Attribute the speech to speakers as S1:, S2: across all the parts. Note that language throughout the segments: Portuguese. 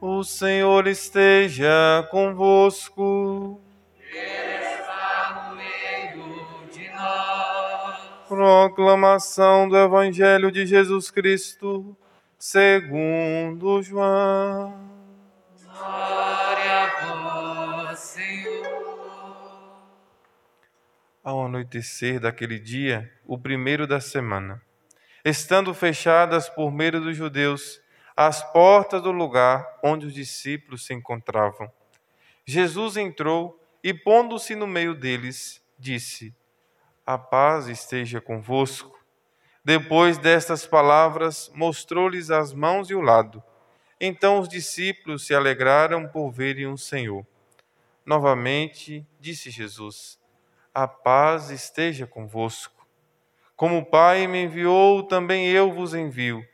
S1: O Senhor esteja convosco.
S2: Ele está no meio de nós.
S1: Proclamação do Evangelho de Jesus Cristo, segundo João.
S2: Glória a vós, Senhor.
S1: Ao anoitecer daquele dia, o primeiro da semana, estando fechadas por medo dos judeus as portas do lugar onde os discípulos se encontravam, Jesus entrou e, pondo-se no meio deles, disse: A paz esteja convosco. Depois destas palavras, mostrou-lhes as mãos e o lado. Então os discípulos se alegraram por verem o Senhor. Novamente disse Jesus: A paz esteja convosco. Como o Pai me enviou, também eu vos envio.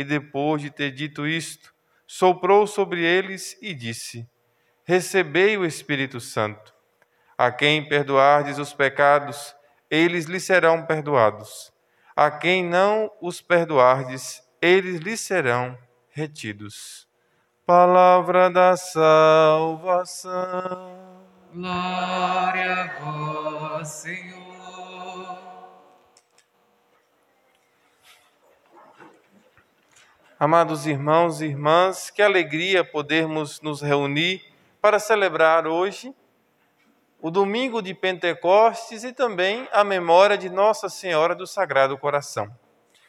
S1: E depois de ter dito isto, soprou sobre eles e disse: Recebei o Espírito Santo. A quem perdoardes os pecados, eles lhe serão perdoados. A quem não os perdoardes, eles lhe serão retidos. Palavra da salvação.
S2: Glória a vós, Senhor.
S1: Amados irmãos e irmãs, que alegria podermos nos reunir para celebrar hoje o domingo de Pentecostes e também a memória de Nossa Senhora do Sagrado Coração.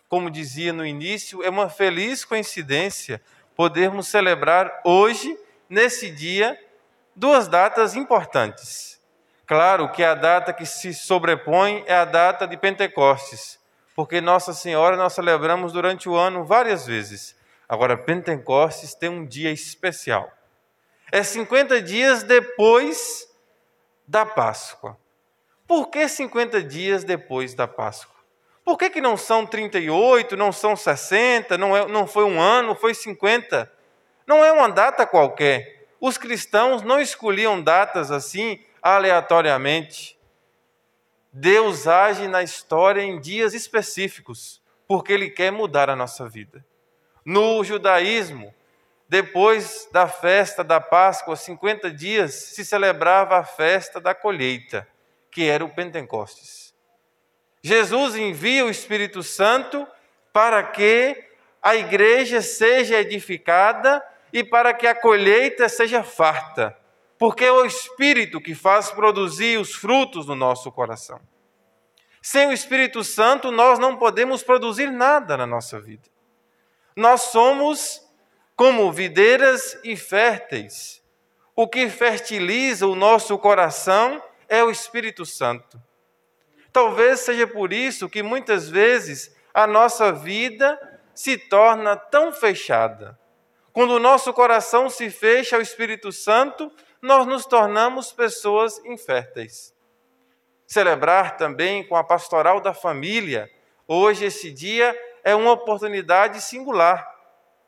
S1: Como dizia no início, é uma feliz coincidência podermos celebrar hoje, nesse dia, duas datas importantes. Claro que a data que se sobrepõe é a data de Pentecostes, porque Nossa Senhora nós celebramos durante o ano várias vezes. Agora, Pentecostes tem um dia especial. É 50 dias depois da Páscoa. Por que 50 dias depois da Páscoa? Por que, que não são 38, não são 60, não, é, não foi um ano, foi 50? Não é uma data qualquer. Os cristãos não escolhiam datas assim aleatoriamente. Deus age na história em dias específicos, porque Ele quer mudar a nossa vida. No judaísmo, depois da festa da Páscoa, 50 dias, se celebrava a festa da colheita, que era o Pentecostes. Jesus envia o Espírito Santo para que a igreja seja edificada e para que a colheita seja farta porque é o Espírito que faz produzir os frutos no nosso coração. Sem o Espírito Santo, nós não podemos produzir nada na nossa vida. Nós somos como videiras e férteis. O que fertiliza o nosso coração é o Espírito Santo. Talvez seja por isso que muitas vezes a nossa vida se torna tão fechada. Quando o nosso coração se fecha ao Espírito Santo, nós nos tornamos pessoas inférteis. Celebrar também com a pastoral da família, hoje, esse dia, é uma oportunidade singular,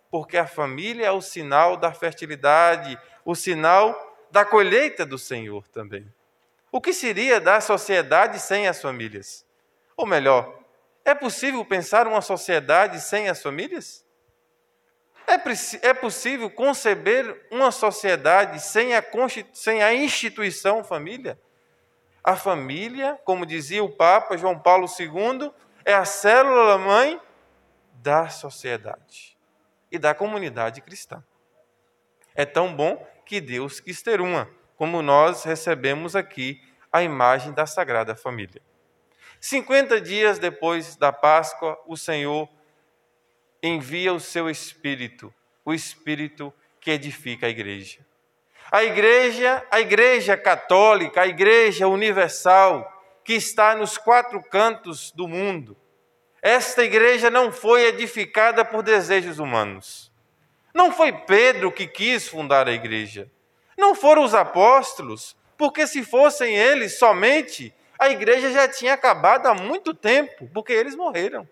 S1: porque a família é o sinal da fertilidade, o sinal da colheita do Senhor também. O que seria da sociedade sem as famílias? Ou melhor, é possível pensar uma sociedade sem as famílias? É, é possível conceber uma sociedade sem a, sem a instituição família? A família, como dizia o Papa João Paulo II, é a célula mãe da sociedade e da comunidade cristã. É tão bom que Deus quis ter uma, como nós recebemos aqui a imagem da Sagrada Família. 50 dias depois da Páscoa, o Senhor envia o seu Espírito, o Espírito que edifica a igreja. A igreja, a igreja católica, a igreja universal, que está nos quatro cantos do mundo. Esta igreja não foi edificada por desejos humanos. Não foi Pedro que quis fundar a igreja. Não foram os apóstolos, porque se fossem eles somente, a igreja já tinha acabado há muito tempo, porque eles morreram.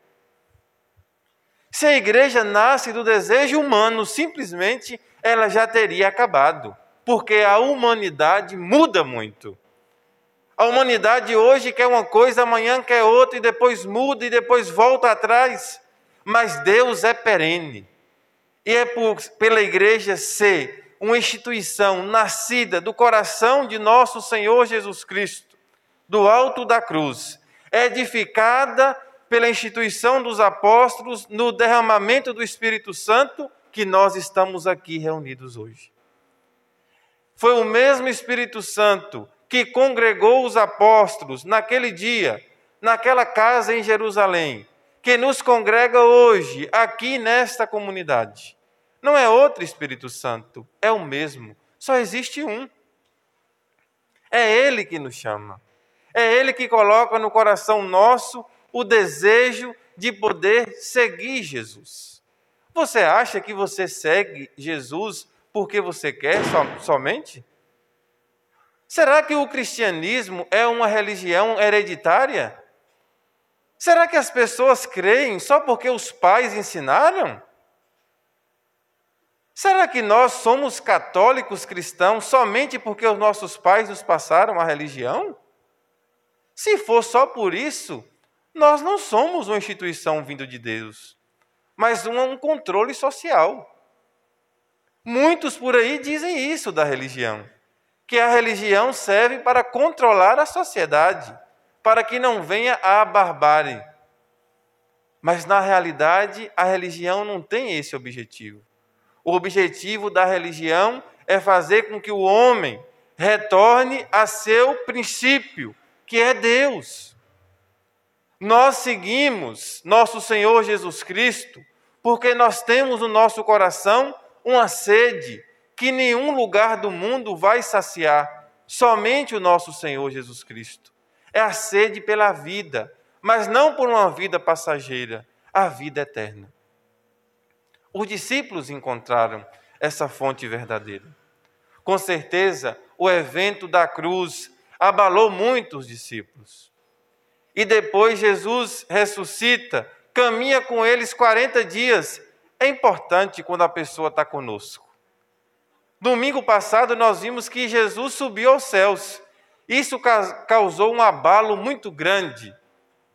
S1: Se a igreja nasce do desejo humano, simplesmente ela já teria acabado, porque a humanidade muda muito. A humanidade hoje quer uma coisa, amanhã quer outra, e depois muda e depois volta atrás. Mas Deus é perene. E é por, pela igreja ser uma instituição nascida do coração de nosso Senhor Jesus Cristo, do alto da cruz, edificada pela instituição dos apóstolos no derramamento do Espírito Santo, que nós estamos aqui reunidos hoje. Foi o mesmo Espírito Santo que congregou os apóstolos naquele dia, naquela casa em Jerusalém, que nos congrega hoje, aqui nesta comunidade. Não é outro Espírito Santo, é o mesmo. Só existe um. É Ele que nos chama. É Ele que coloca no coração nosso o desejo de poder seguir Jesus. Você acha que você segue Jesus porque você quer som, somente? Será que o cristianismo é uma religião hereditária? Será que as pessoas creem só porque os pais ensinaram? Será que nós somos católicos cristãos somente porque os nossos pais nos passaram a religião? Se for só por isso, nós não somos uma instituição vindo de Deus, mas um controle social. Muitos por aí dizem isso da religião, que a religião serve para controlar a sociedade, para que não venha a barbárie. Mas na realidade, a religião não tem esse objetivo. O objetivo da religião é fazer com que o homem retorne a seu princípio, que é Deus. Nós seguimos nosso Senhor Jesus Cristo porque nós temos no nosso coração uma sede que nenhum lugar do mundo vai saciar, somente o nosso Senhor Jesus Cristo. É a sede pela vida, mas não por uma vida passageira, a vida eterna. Os discípulos encontraram essa fonte verdadeira. Com certeza, o evento da cruz abalou muitos discípulos. E depois Jesus ressuscita, caminha com eles 40 dias. É importante quando a pessoa está conosco. Domingo passado nós vimos que Jesus subiu aos céus. Isso causou um abalo muito grande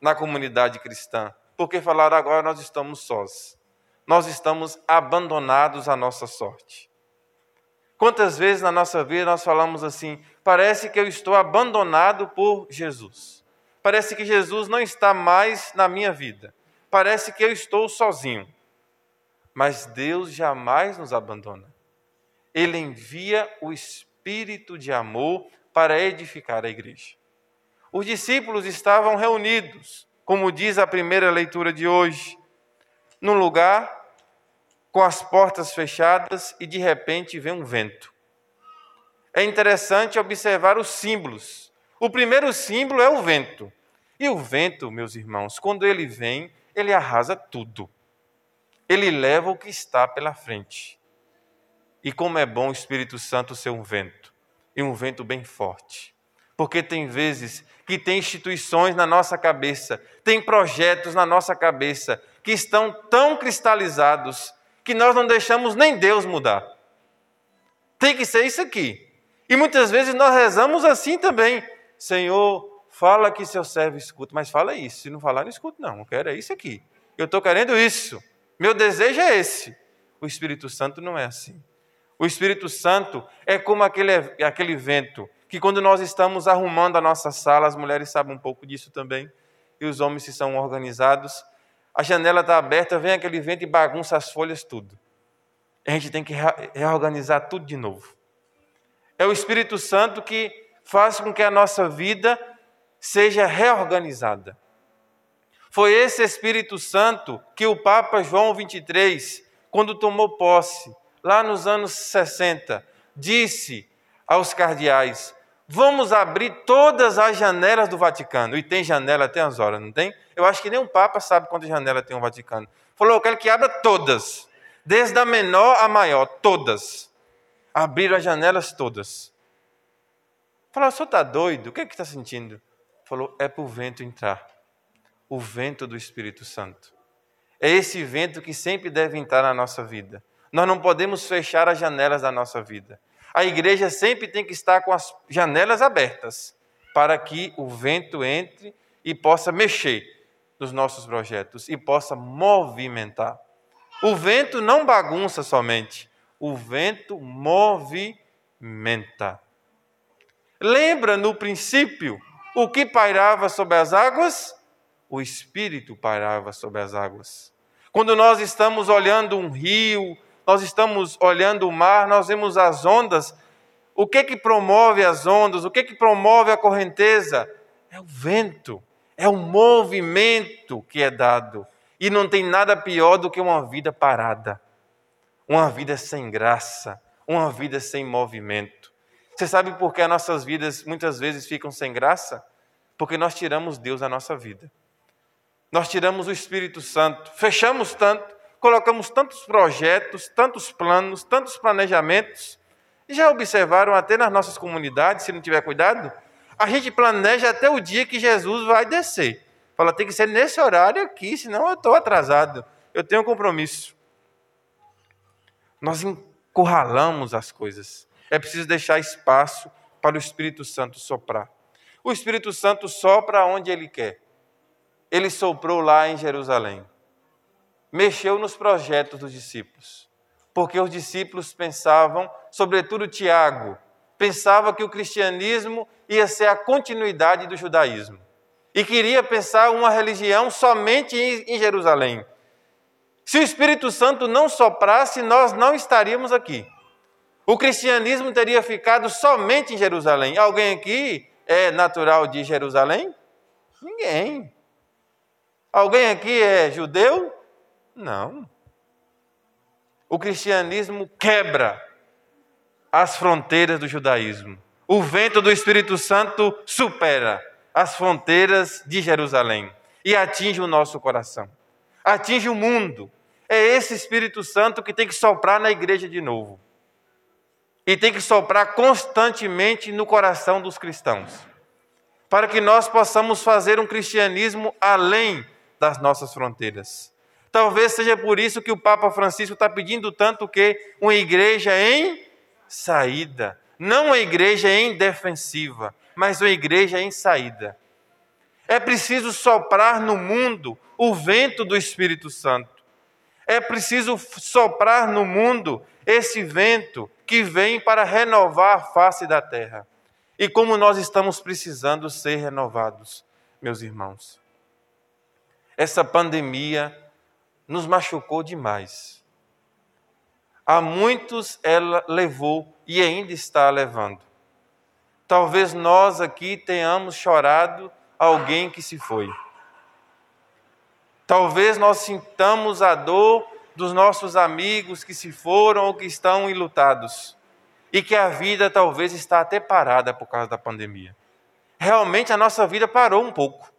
S1: na comunidade cristã, porque falaram agora nós estamos sós. Nós estamos abandonados à nossa sorte. Quantas vezes na nossa vida nós falamos assim: parece que eu estou abandonado por Jesus. Parece que Jesus não está mais na minha vida. Parece que eu estou sozinho. Mas Deus jamais nos abandona. Ele envia o Espírito de amor para edificar a igreja. Os discípulos estavam reunidos, como diz a primeira leitura de hoje, num lugar com as portas fechadas e de repente vem um vento. É interessante observar os símbolos. O primeiro símbolo é o vento. E o vento, meus irmãos, quando ele vem, ele arrasa tudo. Ele leva o que está pela frente. E como é bom o Espírito Santo ser um vento, e um vento bem forte. Porque tem vezes que tem instituições na nossa cabeça, tem projetos na nossa cabeça que estão tão cristalizados que nós não deixamos nem Deus mudar. Tem que ser isso aqui. E muitas vezes nós rezamos assim também: Senhor, Fala que seu servo escuta, mas fala isso. Se não falar, não escuta, não. Eu quero é isso aqui. Eu estou querendo isso. Meu desejo é esse. O Espírito Santo não é assim. O Espírito Santo é como aquele, aquele vento que, quando nós estamos arrumando a nossa sala, as mulheres sabem um pouco disso também, e os homens se são organizados. A janela está aberta, vem aquele vento e bagunça as folhas tudo. A gente tem que reorganizar tudo de novo. É o Espírito Santo que faz com que a nossa vida seja reorganizada. Foi esse Espírito Santo que o Papa João 23, quando tomou posse, lá nos anos 60, disse aos cardeais: Vamos abrir todas as janelas do Vaticano. E tem janela até as horas, não tem? Eu acho que nem um Papa sabe quantas janelas tem o Vaticano. Falou: Eu quero que abra todas, desde a menor à maior, todas. Abriram as janelas todas. Falou: O senhor está doido? O que é que está sentindo? Falou: é para o vento entrar o vento do Espírito Santo. É esse vento que sempre deve entrar na nossa vida. Nós não podemos fechar as janelas da nossa vida. A igreja sempre tem que estar com as janelas abertas para que o vento entre e possa mexer nos nossos projetos e possa movimentar. O vento não bagunça somente, o vento movimenta. Lembra no princípio o que pairava sobre as águas? O Espírito pairava sobre as águas. Quando nós estamos olhando um rio, nós estamos olhando o mar, nós vemos as ondas. O que que promove as ondas? O que que promove a correnteza? É o vento, é o movimento que é dado. E não tem nada pior do que uma vida parada, uma vida sem graça, uma vida sem movimento. Você sabe por que as nossas vidas muitas vezes ficam sem graça? Porque nós tiramos Deus da nossa vida. Nós tiramos o Espírito Santo, fechamos tanto, colocamos tantos projetos, tantos planos, tantos planejamentos. E já observaram até nas nossas comunidades, se não tiver cuidado? A gente planeja até o dia que Jesus vai descer. Fala, tem que ser nesse horário aqui, senão eu estou atrasado. Eu tenho um compromisso. Nós encurralamos as coisas. É preciso deixar espaço para o Espírito Santo soprar. O Espírito Santo sopra onde ele quer. Ele soprou lá em Jerusalém. Mexeu nos projetos dos discípulos. Porque os discípulos pensavam, sobretudo Tiago, pensava que o cristianismo ia ser a continuidade do judaísmo e queria pensar uma religião somente em Jerusalém. Se o Espírito Santo não soprasse, nós não estaríamos aqui. O cristianismo teria ficado somente em Jerusalém. Alguém aqui é natural de Jerusalém? Ninguém. Alguém aqui é judeu? Não. O cristianismo quebra as fronteiras do judaísmo. O vento do Espírito Santo supera as fronteiras de Jerusalém e atinge o nosso coração, atinge o mundo. É esse Espírito Santo que tem que soprar na igreja de novo. E tem que soprar constantemente no coração dos cristãos, para que nós possamos fazer um cristianismo além das nossas fronteiras. Talvez seja por isso que o Papa Francisco está pedindo tanto que uma igreja em saída, não uma igreja em defensiva, mas uma igreja em saída. É preciso soprar no mundo o vento do Espírito Santo. É preciso soprar no mundo esse vento que vem para renovar a face da terra. E como nós estamos precisando ser renovados, meus irmãos. Essa pandemia nos machucou demais. A muitos ela levou e ainda está levando. Talvez nós aqui tenhamos chorado alguém que se foi. Talvez nós sintamos a dor dos nossos amigos que se foram ou que estão enlutados. E que a vida talvez está até parada por causa da pandemia. Realmente a nossa vida parou um pouco.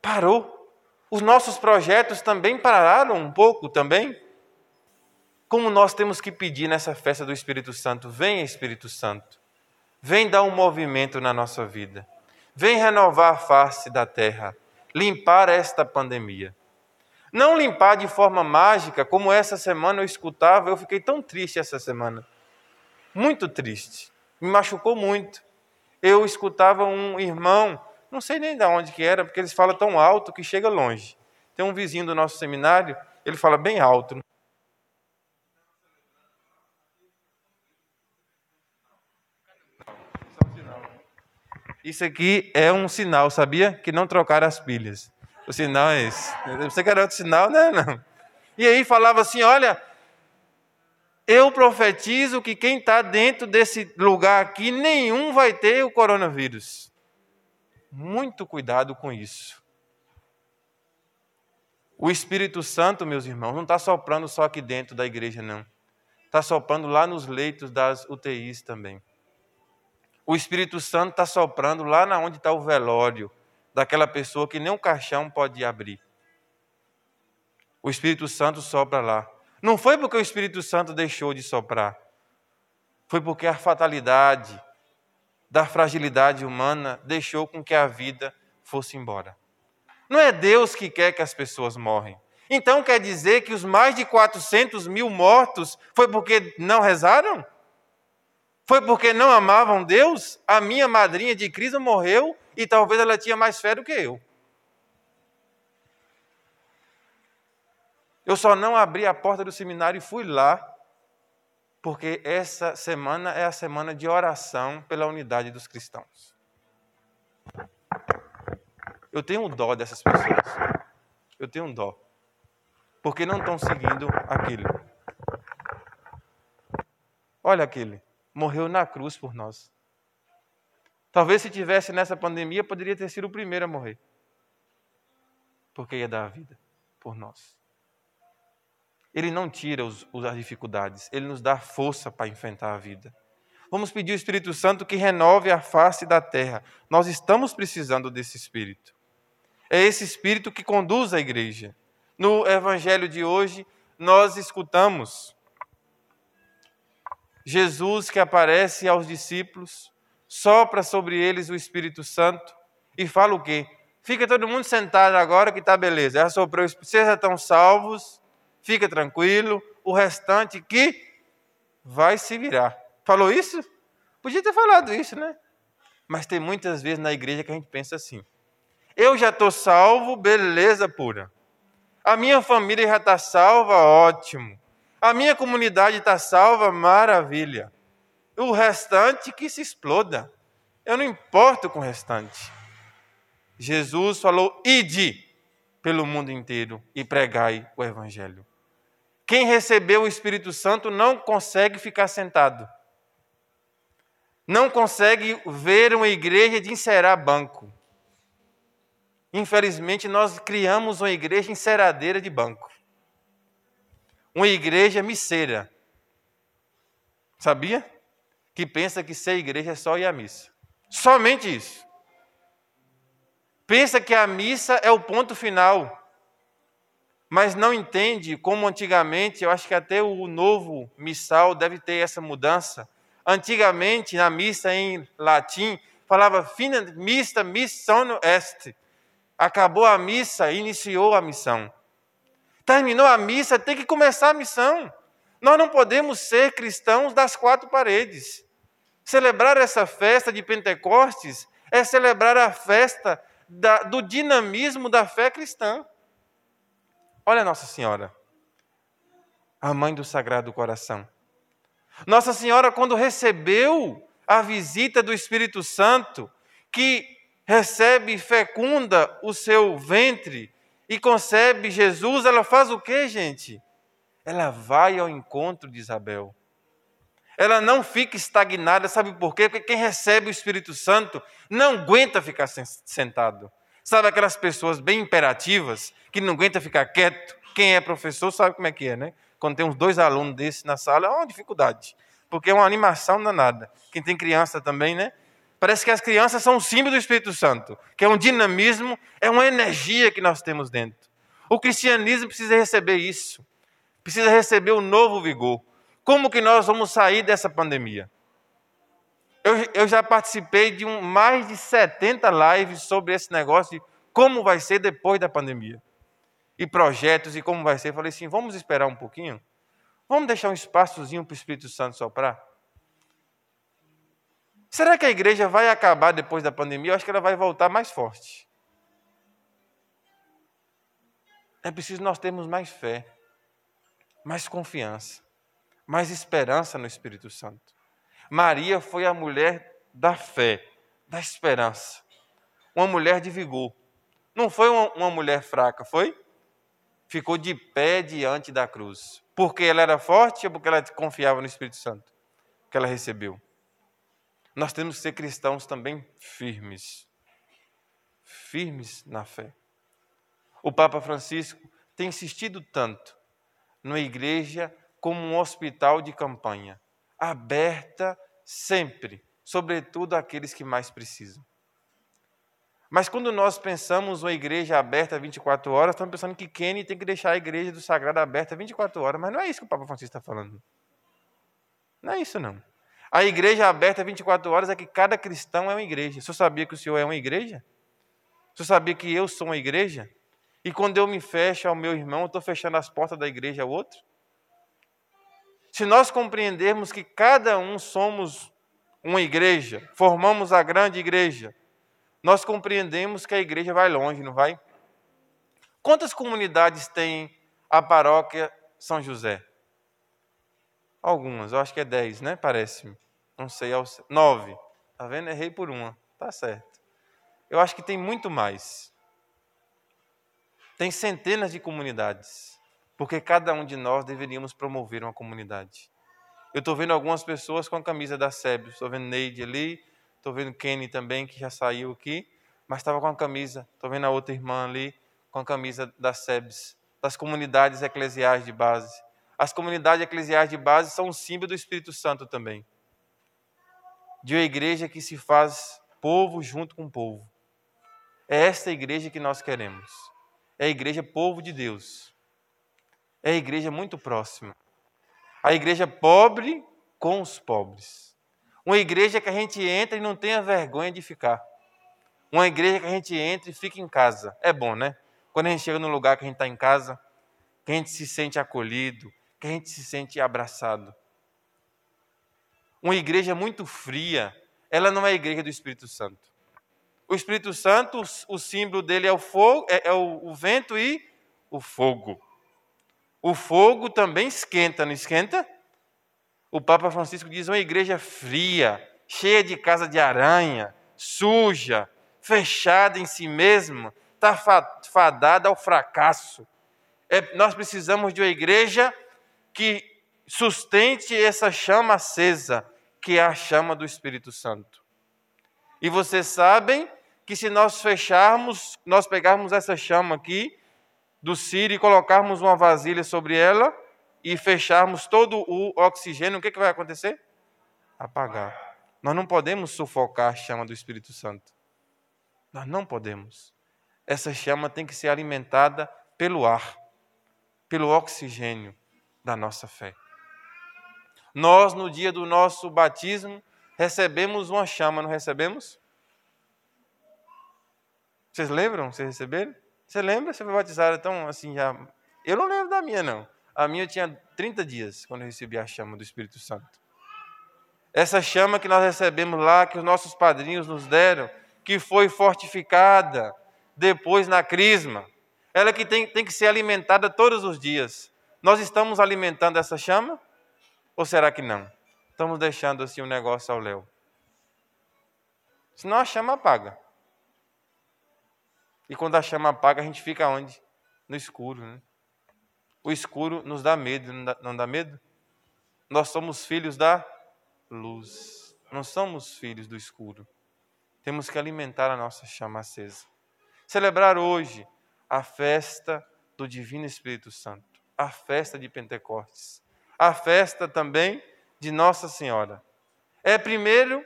S1: Parou. Os nossos projetos também pararam um pouco também. Como nós temos que pedir nessa festa do Espírito Santo, venha Espírito Santo. Vem dar um movimento na nossa vida. Vem renovar a face da terra, limpar esta pandemia. Não limpar de forma mágica, como essa semana eu escutava, eu fiquei tão triste essa semana. Muito triste. Me machucou muito. Eu escutava um irmão, não sei nem de onde que era, porque eles falam tão alto que chega longe. Tem um vizinho do nosso seminário, ele fala bem alto. Isso aqui é um sinal, sabia? Que não trocaram as pilhas. O sinal é esse. Você quer outro sinal? Não, não. E aí falava assim: olha, eu profetizo que quem está dentro desse lugar aqui, nenhum vai ter o coronavírus. Muito cuidado com isso. O Espírito Santo, meus irmãos, não está soprando só aqui dentro da igreja, não. Está soprando lá nos leitos das UTIs também o Espírito Santo está soprando lá na onde está o velório daquela pessoa que nem um caixão pode abrir. O Espírito Santo sopra lá. Não foi porque o Espírito Santo deixou de soprar. Foi porque a fatalidade da fragilidade humana deixou com que a vida fosse embora. Não é Deus que quer que as pessoas morrem. Então quer dizer que os mais de 400 mil mortos foi porque não rezaram? Foi porque não amavam Deus? A minha madrinha de Cristo morreu e talvez ela tinha mais fé do que eu. Eu só não abri a porta do seminário e fui lá, porque essa semana é a semana de oração pela unidade dos cristãos. Eu tenho dó dessas pessoas. Eu tenho dó. Porque não estão seguindo aquilo. Olha aquele, morreu na cruz por nós. Talvez se tivesse nessa pandemia, poderia ter sido o primeiro a morrer. Porque ia dar a vida por nós. Ele não tira os, as dificuldades, ele nos dá força para enfrentar a vida. Vamos pedir ao Espírito Santo que renove a face da terra. Nós estamos precisando desse Espírito. É esse Espírito que conduz a igreja. No Evangelho de hoje, nós escutamos Jesus que aparece aos discípulos, sopra sobre eles o Espírito Santo e fala o quê? Fica todo mundo sentado agora que está beleza. Já soprou, vocês já estão salvos, fica tranquilo, o restante que vai se virar. Falou isso? Podia ter falado isso, né? Mas tem muitas vezes na igreja que a gente pensa assim: eu já estou salvo, beleza pura. A minha família já está salva, ótimo. A minha comunidade está salva, maravilha. O restante que se exploda. Eu não importo com o restante. Jesus falou: ide pelo mundo inteiro e pregai o Evangelho. Quem recebeu o Espírito Santo não consegue ficar sentado. Não consegue ver uma igreja de encerar banco. Infelizmente, nós criamos uma igreja enceradeira de banco. Uma igreja misseira. Sabia? Que pensa que ser igreja é só ir à missa. Somente isso. Pensa que a missa é o ponto final. Mas não entende como antigamente, eu acho que até o novo missal deve ter essa mudança. Antigamente, na missa em latim, falava fina mista missiono est Acabou a missa, iniciou a missão. Terminou a missa, tem que começar a missão. Nós não podemos ser cristãos das quatro paredes. Celebrar essa festa de Pentecostes é celebrar a festa da, do dinamismo da fé cristã. Olha Nossa Senhora, a mãe do Sagrado Coração. Nossa Senhora, quando recebeu a visita do Espírito Santo, que recebe e fecunda o seu ventre e concebe Jesus, ela faz o que, gente? Ela vai ao encontro de Isabel. Ela não fica estagnada, sabe por quê? Porque quem recebe o Espírito Santo não aguenta ficar sentado. Sabe aquelas pessoas bem imperativas, que não aguenta ficar quieto? Quem é professor sabe como é que é, né? Quando tem uns dois alunos desses na sala, é uma dificuldade. Porque é uma animação danada. Quem tem criança também, né? Parece que as crianças são um símbolo do Espírito Santo, que é um dinamismo, é uma energia que nós temos dentro. O cristianismo precisa receber isso, precisa receber um novo vigor. Como que nós vamos sair dessa pandemia? Eu, eu já participei de um, mais de 70 lives sobre esse negócio de como vai ser depois da pandemia. E projetos e como vai ser. Eu falei assim: vamos esperar um pouquinho? Vamos deixar um espaçozinho para o Espírito Santo soprar? Será que a igreja vai acabar depois da pandemia? Eu acho que ela vai voltar mais forte. É preciso nós termos mais fé, mais confiança, mais esperança no Espírito Santo. Maria foi a mulher da fé, da esperança, uma mulher de vigor. Não foi uma, mulher fraca, foi? Ficou de pé diante da cruz. Porque ela era forte ou porque ela confiava no Espírito Santo que ela recebeu? Nós temos que ser cristãos também firmes. Firmes na fé. O Papa Francisco tem insistido tanto numa igreja como um hospital de campanha, aberta sempre, sobretudo àqueles que mais precisam. Mas quando nós pensamos uma igreja aberta 24 horas, estamos pensando que Kenny tem que deixar a igreja do Sagrado aberta 24 horas. Mas não é isso que o Papa Francisco está falando. Não é isso, não. A igreja aberta 24 horas é que cada cristão é uma igreja. O senhor sabia que o senhor é uma igreja? O senhor sabia que eu sou uma igreja? E quando eu me fecho ao meu irmão, eu estou fechando as portas da igreja ao outro? Se nós compreendermos que cada um somos uma igreja, formamos a grande igreja, nós compreendemos que a igreja vai longe, não vai? Quantas comunidades tem a paróquia São José? Algumas, eu acho que é dez, né? Parece-me. Não sei, nove. Tá vendo? Errei por uma. Tá certo. Eu acho que tem muito mais. Tem centenas de comunidades. Porque cada um de nós deveríamos promover uma comunidade. Eu estou vendo algumas pessoas com a camisa da SEB. Estou vendo Neide ali. Estou vendo Kenny também, que já saiu aqui. Mas estava com a camisa. Estou vendo a outra irmã ali com a camisa da SEBS. Das comunidades eclesiais de base. As comunidades eclesiais de base são um símbolo do Espírito Santo também de uma igreja que se faz povo junto com o povo. É esta igreja que nós queremos. É a igreja povo de Deus. É a igreja muito próxima. A igreja pobre com os pobres. Uma igreja que a gente entra e não tenha vergonha de ficar. Uma igreja que a gente entra e fica em casa. É bom, né? Quando a gente chega num lugar que a gente está em casa, que a gente se sente acolhido, que a gente se sente abraçado uma igreja muito fria, ela não é a igreja do Espírito Santo. O Espírito Santo, o símbolo dele é o fogo, é, é o, o vento e o fogo. O fogo também esquenta, não esquenta? O Papa Francisco diz uma igreja fria, cheia de casa de aranha, suja, fechada em si mesma, está fadada ao fracasso. É, nós precisamos de uma igreja que sustente essa chama acesa, que é a chama do Espírito Santo. E vocês sabem que se nós fecharmos, nós pegarmos essa chama aqui do Sírio e colocarmos uma vasilha sobre ela e fecharmos todo o oxigênio, o que, que vai acontecer? Apagar. Nós não podemos sufocar a chama do Espírito Santo. Nós não podemos. Essa chama tem que ser alimentada pelo ar, pelo oxigênio da nossa fé. Nós, no dia do nosso batismo, recebemos uma chama, não recebemos? Vocês lembram? Vocês receberam? Você lembra? Você foi batizado então, assim, já. Eu não lembro da minha, não. A minha eu tinha 30 dias quando eu recebi a chama do Espírito Santo. Essa chama que nós recebemos lá, que os nossos padrinhos nos deram, que foi fortificada depois na crisma, ela que tem, tem que ser alimentada todos os dias. Nós estamos alimentando essa chama? Ou será que não? Estamos deixando assim o um negócio ao léu. Senão a chama apaga. E quando a chama apaga, a gente fica onde? No escuro. Né? O escuro nos dá medo, não dá, não dá medo? Nós somos filhos da luz. Não somos filhos do escuro. Temos que alimentar a nossa chama acesa. Celebrar hoje a festa do Divino Espírito Santo, a festa de Pentecostes a festa também de Nossa Senhora. É primeiro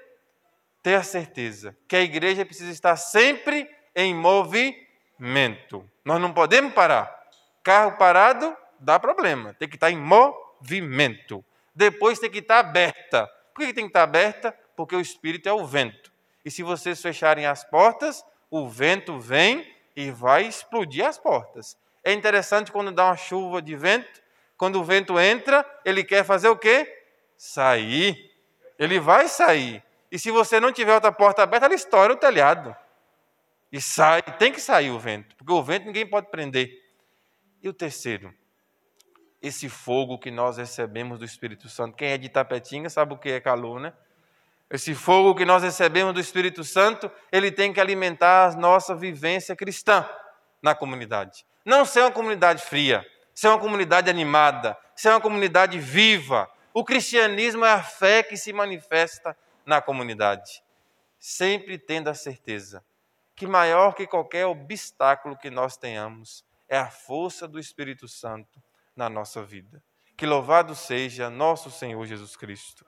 S1: ter a certeza que a igreja precisa estar sempre em movimento. Nós não podemos parar. Carro parado dá problema, tem que estar em movimento. Depois tem que estar aberta. Por que tem que estar aberta? Porque o Espírito é o vento. E se vocês fecharem as portas, o vento vem e vai explodir as portas. É interessante quando dá uma chuva de vento, quando o vento entra, ele quer fazer o quê? Sair. Ele vai sair. E se você não tiver outra porta aberta, ela estoura o telhado. E sai, tem que sair o vento, porque o vento ninguém pode prender. E o terceiro, esse fogo que nós recebemos do Espírito Santo. Quem é de Tapetinga sabe o que é calor, né? Esse fogo que nós recebemos do Espírito Santo, ele tem que alimentar a nossa vivência cristã na comunidade. Não ser uma comunidade fria, ser uma comunidade animada, ser uma comunidade viva. O cristianismo é a fé que se manifesta na comunidade. Sempre tendo a certeza que maior que qualquer obstáculo que nós tenhamos é a força do Espírito Santo na nossa vida. Que louvado seja nosso Senhor Jesus Cristo.